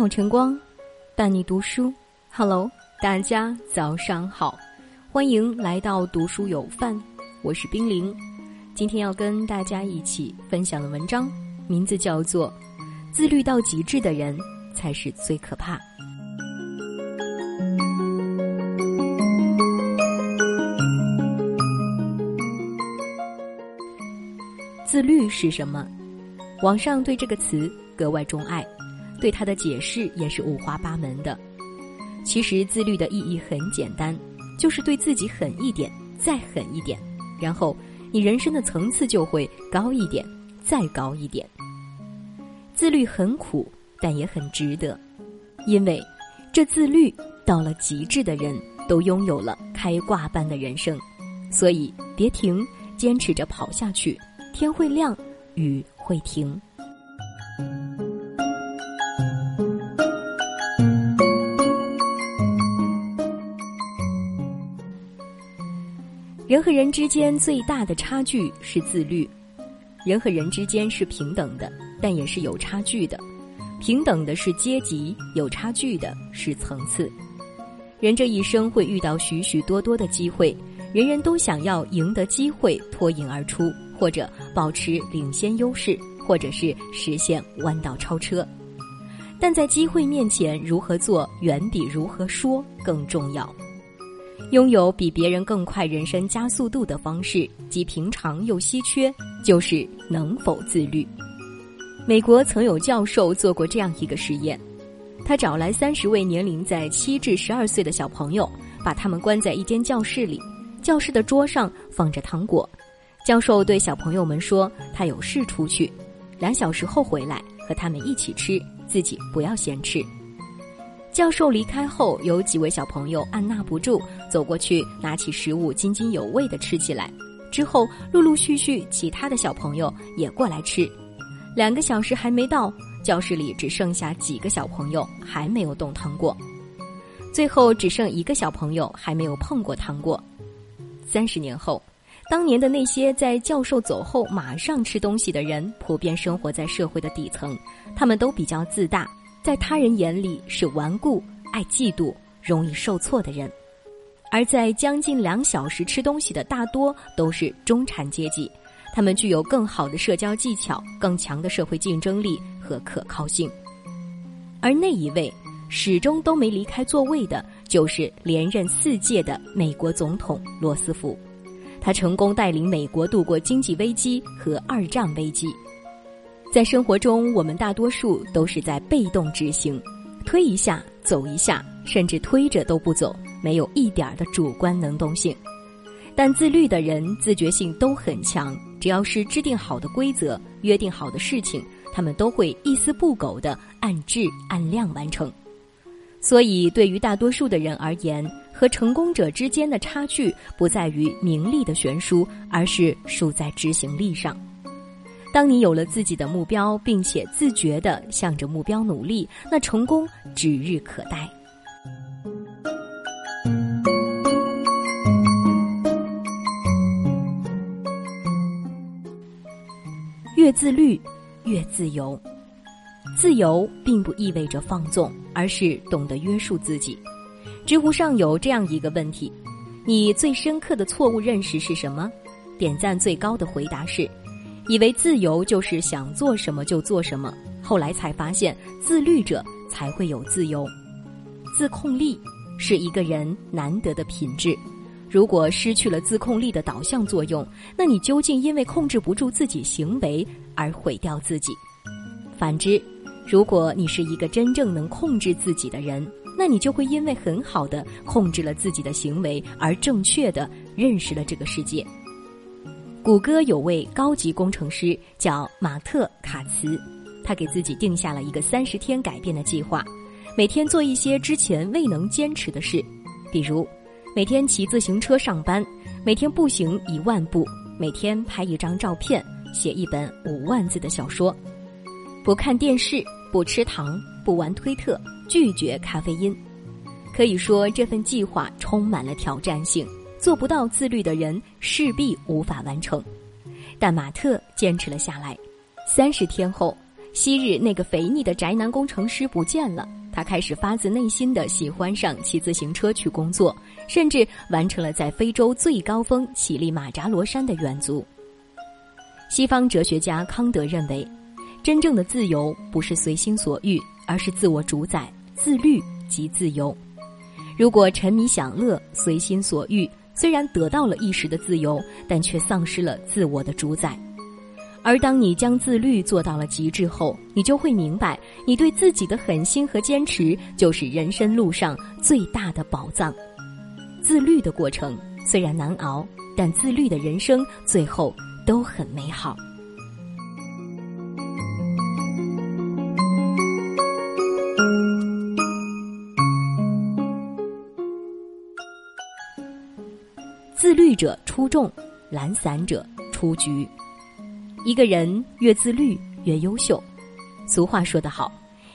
好，晨光，伴你读书。Hello，大家早上好，欢迎来到读书有范，我是冰凌。今天要跟大家一起分享的文章，名字叫做《自律到极致的人才是最可怕》。自律是什么？网上对这个词格外钟爱，对它的解释也是五花八门的。其实自律的意义很简单，就是对自己狠一点，再狠一点，然后你人生的层次就会高一点，再高一点。自律很苦，但也很值得，因为这自律到了极致的人都拥有了开挂般的人生，所以别停，坚持着跑下去。天会亮，雨会停。人和人之间最大的差距是自律。人和人之间是平等的，但也是有差距的。平等的是阶级，有差距的是层次。人这一生会遇到许许多多的机会，人人都想要赢得机会，脱颖而出。或者保持领先优势，或者是实现弯道超车，但在机会面前，如何做远比如何说更重要。拥有比别人更快人生加速度的方式，既平常又稀缺，就是能否自律。美国曾有教授做过这样一个实验，他找来三十位年龄在七至十二岁的小朋友，把他们关在一间教室里，教室的桌上放着糖果。教授对小朋友们说：“他有事出去，两小时后回来和他们一起吃，自己不要先吃。”教授离开后，有几位小朋友按捺不住，走过去拿起食物津津有味地吃起来。之后，陆陆续续其他的小朋友也过来吃。两个小时还没到，教室里只剩下几个小朋友还没有动糖果，最后只剩一个小朋友还没有碰过糖果。三十年后。当年的那些在教授走后马上吃东西的人，普遍生活在社会的底层，他们都比较自大，在他人眼里是顽固、爱嫉妒、容易受挫的人；而在将近两小时吃东西的大多都是中产阶级，他们具有更好的社交技巧、更强的社会竞争力和可靠性。而那一位始终都没离开座位的，就是连任四届的美国总统罗斯福。他成功带领美国度过经济危机和二战危机。在生活中，我们大多数都是在被动执行，推一下走一下，甚至推着都不走，没有一点的主观能动性。但自律的人自觉性都很强，只要是制定好的规则、约定好的事情，他们都会一丝不苟的按质按量完成。所以，对于大多数的人而言，和成功者之间的差距不在于名利的悬殊，而是输在执行力上。当你有了自己的目标，并且自觉地向着目标努力，那成功指日可待。越自律，越自由。自由并不意味着放纵，而是懂得约束自己。知乎上有这样一个问题：你最深刻的错误认识是什么？点赞最高的回答是：以为自由就是想做什么就做什么。后来才发现，自律者才会有自由。自控力是一个人难得的品质。如果失去了自控力的导向作用，那你究竟因为控制不住自己行为而毁掉自己？反之，如果你是一个真正能控制自己的人。那你就会因为很好的控制了自己的行为，而正确的认识了这个世界。谷歌有位高级工程师叫马特·卡茨，他给自己定下了一个三十天改变的计划，每天做一些之前未能坚持的事，比如每天骑自行车上班，每天步行一万步，每天拍一张照片，写一本五万字的小说，不看电视，不吃糖，不玩推特。拒绝咖啡因，可以说这份计划充满了挑战性。做不到自律的人势必无法完成，但马特坚持了下来。三十天后，昔日那个肥腻的宅男工程师不见了，他开始发自内心的喜欢上骑自行车去工作，甚至完成了在非洲最高峰乞力马扎罗山的远足。西方哲学家康德认为，真正的自由不是随心所欲，而是自我主宰、自律即自由。如果沉迷享乐、随心所欲，虽然得到了一时的自由，但却丧失了自我的主宰。而当你将自律做到了极致后，你就会明白，你对自己的狠心和坚持，就是人生路上最大的宝藏。自律的过程虽然难熬，但自律的人生最后都很美好。者出众，懒散者出局。一个人越自律越优秀。俗话说得好，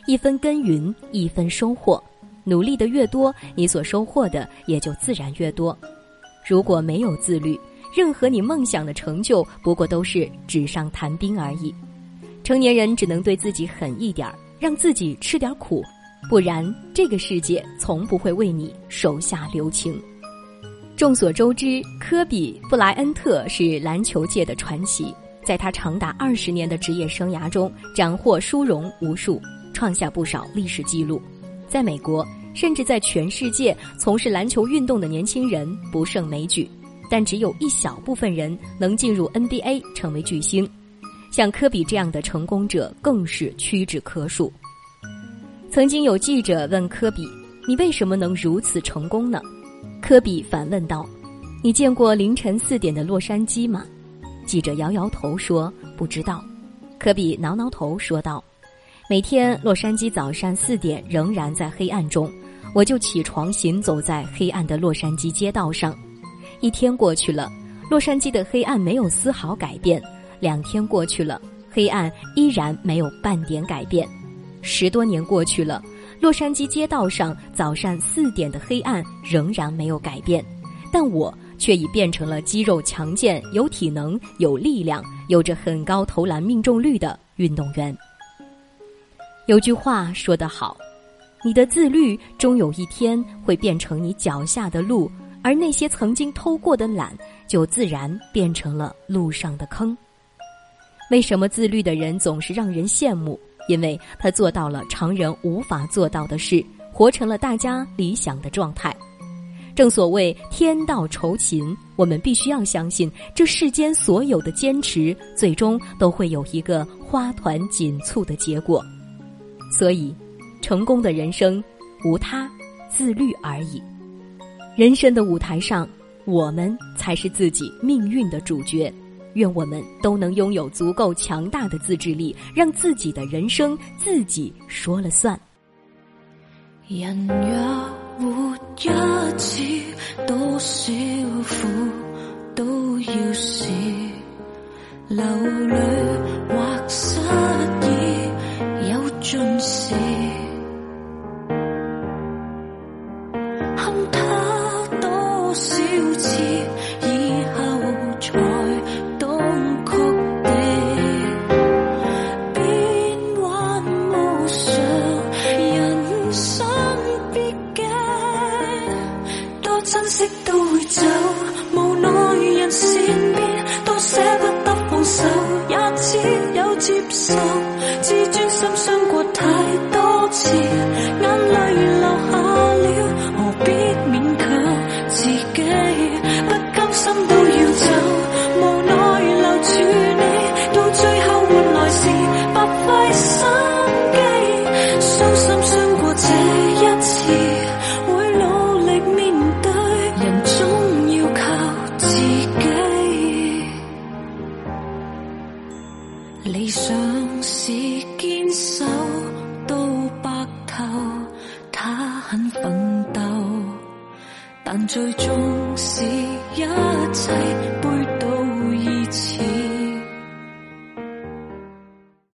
一分耕耘一分收获，努力的越多，你所收获的也就自然越多。如果没有自律，任何你梦想的成就不过都是纸上谈兵而已。成年人只能对自己狠一点儿，让自己吃点苦，不然这个世界从不会为你手下留情。众所周知，科比·布莱恩特是篮球界的传奇。在他长达二十年的职业生涯中，斩获殊荣无数，创下不少历史记录。在美国，甚至在全世界，从事篮球运动的年轻人不胜枚举，但只有一小部分人能进入 NBA 成为巨星。像科比这样的成功者更是屈指可数。曾经有记者问科比：“你为什么能如此成功呢？”科比反问道：“你见过凌晨四点的洛杉矶吗？”记者摇摇头说：“不知道。”科比挠挠头说道：“每天洛杉矶早上四点仍然在黑暗中，我就起床行走在黑暗的洛杉矶街道上。一天过去了，洛杉矶的黑暗没有丝毫改变；两天过去了，黑暗依然没有半点改变；十多年过去了，洛杉矶街道上早上四点的黑暗仍然没有改变。但我。”却已变成了肌肉强健、有体能、有力量、有着很高投篮命中率的运动员。有句话说得好：“你的自律终有一天会变成你脚下的路，而那些曾经偷过的懒，就自然变成了路上的坑。”为什么自律的人总是让人羡慕？因为他做到了常人无法做到的事，活成了大家理想的状态。正所谓天道酬勤，我们必须要相信，这世间所有的坚持，最终都会有一个花团锦簇的结果。所以，成功的人生无他，自律而已。人生的舞台上，我们才是自己命运的主角。愿我们都能拥有足够强大的自制力，让自己的人生自己说了算。人若。活一次，多少苦都要试，流泪或失意有尽时识都会走，无奈人少。理想是坚守到白头，他很奋斗，但最终是一切背对。